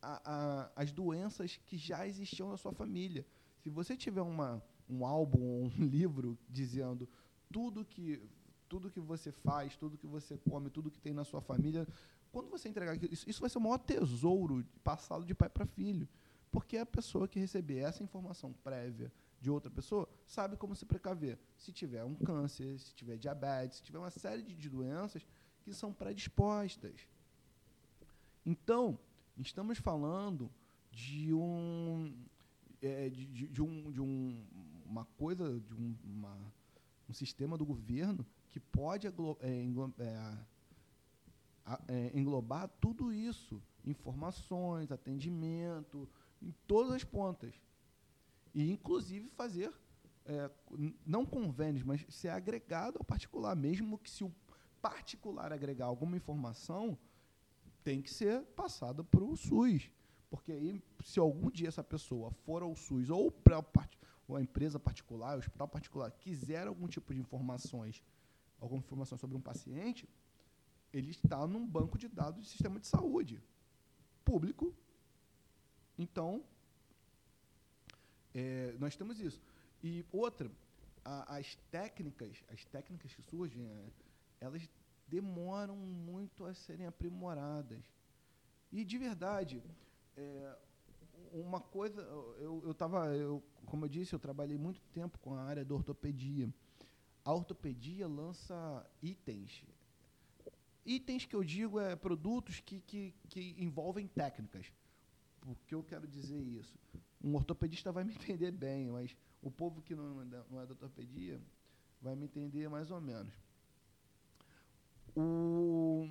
a, a, as doenças que já existiam na sua família. Se você tiver uma, um álbum ou um livro dizendo tudo que tudo que você faz, tudo que você come, tudo que tem na sua família, quando você entregar isso, isso vai ser o maior tesouro passado de pai para filho, porque a pessoa que receber essa informação prévia de outra pessoa sabe como se precaver. Se tiver um câncer, se tiver diabetes, se tiver uma série de, doenças que são predispostas. Então, estamos falando de um é, de, de, de, um, de um, uma coisa, de um, uma, um sistema do governo que pode é, é, é, englobar tudo isso, informações, atendimento, em todas as pontas. E, inclusive, fazer, é, não convênios, mas ser agregado ao particular, mesmo que se o particular agregar alguma informação, tem que ser passada para o SUS. Porque aí, se algum dia essa pessoa for ao SUS ou para a empresa particular, o hospital particular, quiser algum tipo de informações, alguma informação sobre um paciente, ele está num banco de dados do sistema de saúde público. Então, é, nós temos isso. E outra, a, as técnicas, as técnicas que surgem, é, elas demoram muito a serem aprimoradas. E de verdade, é, uma coisa, eu, eu tava, eu, como eu disse, eu trabalhei muito tempo com a área da ortopedia. A ortopedia lança itens. Itens que eu digo é produtos que, que, que envolvem técnicas. Por que eu quero dizer isso? Um ortopedista vai me entender bem, mas o povo que não, não é da ortopedia vai me entender mais ou menos. O,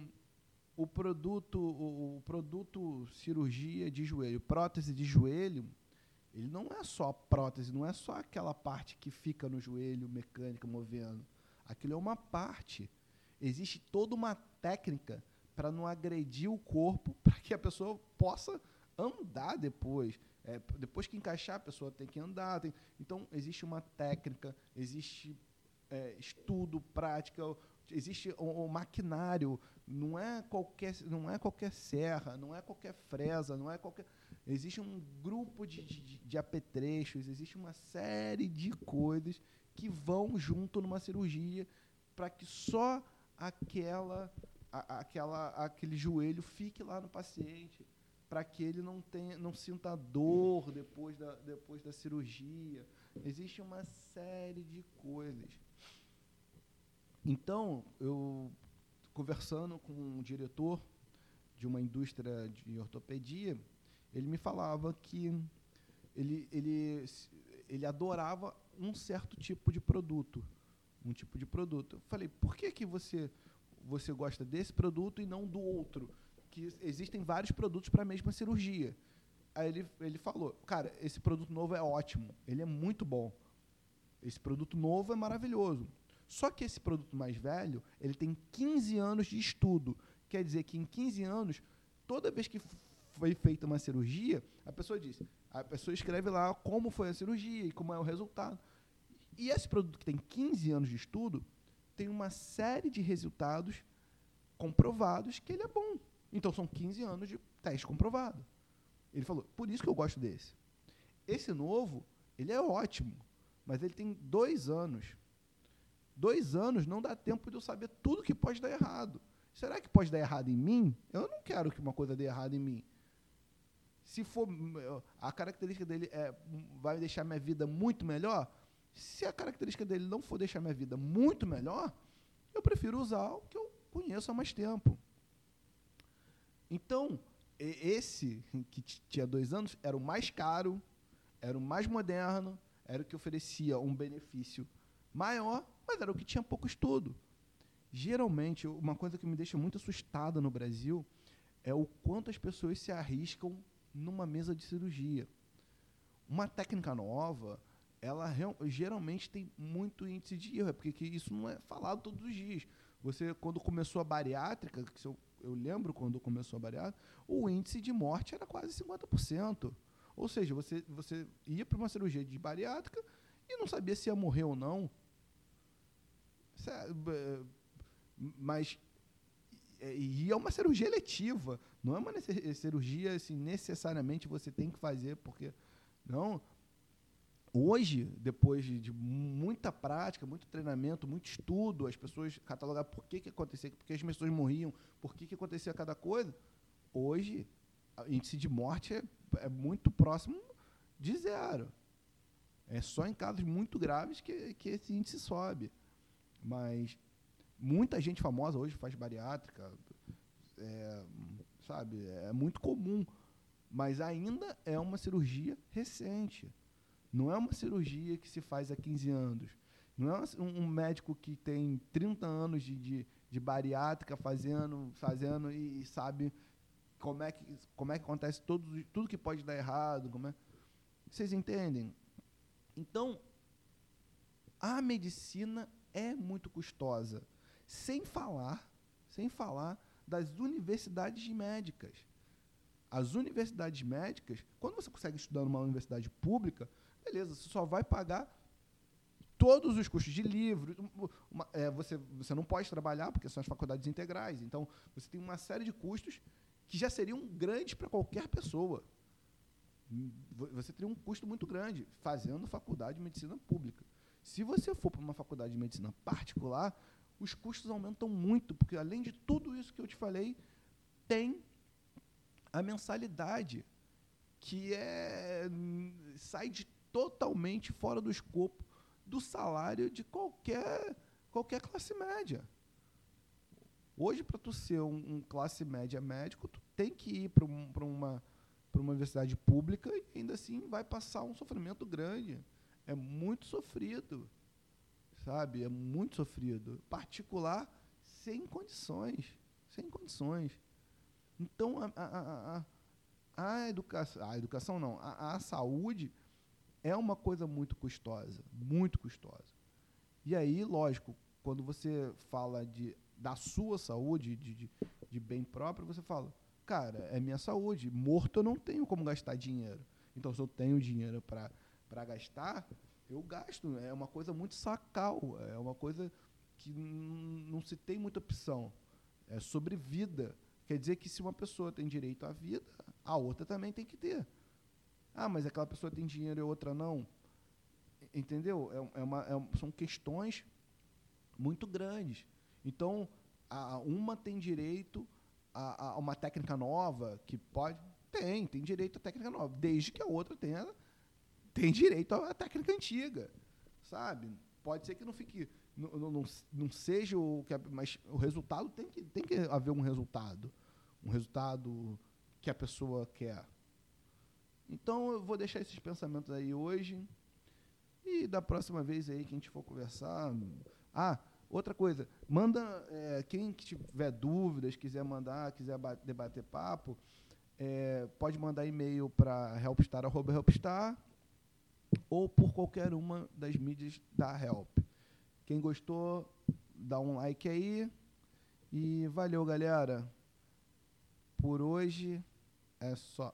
o produto, o, o produto cirurgia de joelho, prótese de joelho, ele não é só prótese, não é só aquela parte que fica no joelho mecânica movendo. Aquilo é uma parte. Existe toda uma técnica para não agredir o corpo, para que a pessoa possa andar depois. É, depois que encaixar, a pessoa tem que andar. Tem... Então, existe uma técnica, existe é, estudo, prática, existe o, o, maquinário, não é qualquer, não é qualquer serra, não é qualquer fresa, não é qualquer. Existe um grupo de, de, de apetrechos, existe uma série de coisas que vão junto numa cirurgia para que só aquela, a, aquela, aquele joelho fique lá no paciente, para que ele não tenha, não sinta dor depois da, depois da cirurgia. Existe uma série de coisas. Então, eu conversando com um diretor de uma indústria de ortopedia, ele me falava que ele, ele, ele adorava um certo tipo de produto, um tipo de produto. Eu falei, por que, que você, você gosta desse produto e não do outro? Que existem vários produtos para a mesma cirurgia. Aí ele, ele falou, cara, esse produto novo é ótimo, ele é muito bom. Esse produto novo é maravilhoso. Só que esse produto mais velho, ele tem 15 anos de estudo. Quer dizer que em 15 anos, toda vez que foi feita uma cirurgia, a pessoa diz, a pessoa escreve lá como foi a cirurgia e como é o resultado. E esse produto que tem 15 anos de estudo tem uma série de resultados comprovados que ele é bom. Então são 15 anos de teste comprovado. Ele falou, por isso que eu gosto desse. Esse novo, ele é ótimo, mas ele tem dois anos. Dois anos não dá tempo de eu saber tudo que pode dar errado. Será que pode dar errado em mim? Eu não quero que uma coisa dê errado em mim. Se for a característica dele é, vai deixar minha vida muito melhor, se a característica dele não for deixar minha vida muito melhor, eu prefiro usar o que eu conheço há mais tempo. Então, esse que tinha dois anos era o mais caro, era o mais moderno, era o que oferecia um benefício maior, mas era o que tinha pouco estudo. Geralmente, uma coisa que me deixa muito assustada no Brasil é o quanto as pessoas se arriscam numa mesa de cirurgia. Uma técnica nova, ela geralmente tem muito índice de erro, é porque isso não é falado todos os dias. Você, quando começou a bariátrica, que eu, eu lembro quando começou a bariátrica, o índice de morte era quase 50%. Ou seja, você, você ia para uma cirurgia de bariátrica e não sabia se ia morrer ou não. Mas e é uma cirurgia eletiva, não é uma cirurgia assim, necessariamente você tem que fazer, porque não. Hoje, depois de, de muita prática, muito treinamento, muito estudo, as pessoas catalogaram por que, que acontecia, por que as pessoas morriam, por que, que acontecia cada coisa. Hoje, o índice de morte é, é muito próximo de zero. É só em casos muito graves que, que esse índice sobe. Mas Muita gente famosa hoje faz bariátrica, é, sabe? É muito comum, mas ainda é uma cirurgia recente. Não é uma cirurgia que se faz há 15 anos. Não é um médico que tem 30 anos de, de, de bariátrica fazendo, fazendo e, e, sabe como é que, como é que acontece todo, tudo que pode dar errado. Como é. Vocês entendem? Então, a medicina é muito custosa. Sem falar, sem falar das universidades médicas. As universidades médicas, quando você consegue estudar numa universidade pública, beleza, você só vai pagar todos os custos de livro. Uma, é, você, você não pode trabalhar, porque são as faculdades integrais. Então, você tem uma série de custos que já seriam grandes para qualquer pessoa. Você teria um custo muito grande fazendo faculdade de medicina pública. Se você for para uma faculdade de medicina particular, os custos aumentam muito, porque além de tudo isso que eu te falei, tem a mensalidade, que é sai de totalmente fora do escopo do salário de qualquer qualquer classe média. Hoje, para tu ser um, um, classe média médico, tu tem que ir para um, uma uma universidade pública e ainda assim vai passar um sofrimento grande. É muito sofrido sabe? É muito sofrido. Particular, sem condições. Sem condições. Então, a, a, a, a educação, a educação não, a, a saúde é uma coisa muito custosa, muito custosa. E aí, lógico, quando você fala de, da sua saúde, de, de, de bem próprio, você fala, cara, é minha saúde. Morto eu não tenho como gastar dinheiro. Então, se eu tenho dinheiro para gastar, eu gasto. É uma coisa muito sacal, é uma coisa que não se tem muita opção. É sobre vida. Quer dizer que se uma pessoa tem direito à vida, a outra também tem que ter. Ah, mas aquela pessoa tem dinheiro e outra não. Entendeu? É, é uma, é, são questões muito grandes. Então, a, uma tem direito a, a, uma técnica nova que pode. Tem, tem direito à técnica nova, desde que a outra tenha tem direito à técnica antiga, sabe? Pode ser que não fique, não, não, não seja o que, mas o resultado tem que tem que haver um resultado, um resultado que a pessoa quer. Então eu vou deixar esses pensamentos aí hoje e da próxima vez aí que a gente for conversar, ah, outra coisa, manda é, quem tiver dúvidas, quiser mandar, quiser debater papo, é, pode mandar e-mail para helpstar@helpstar ou por qualquer uma das mídias da Help. Quem gostou, dá um like aí. E valeu, galera. Por hoje é só.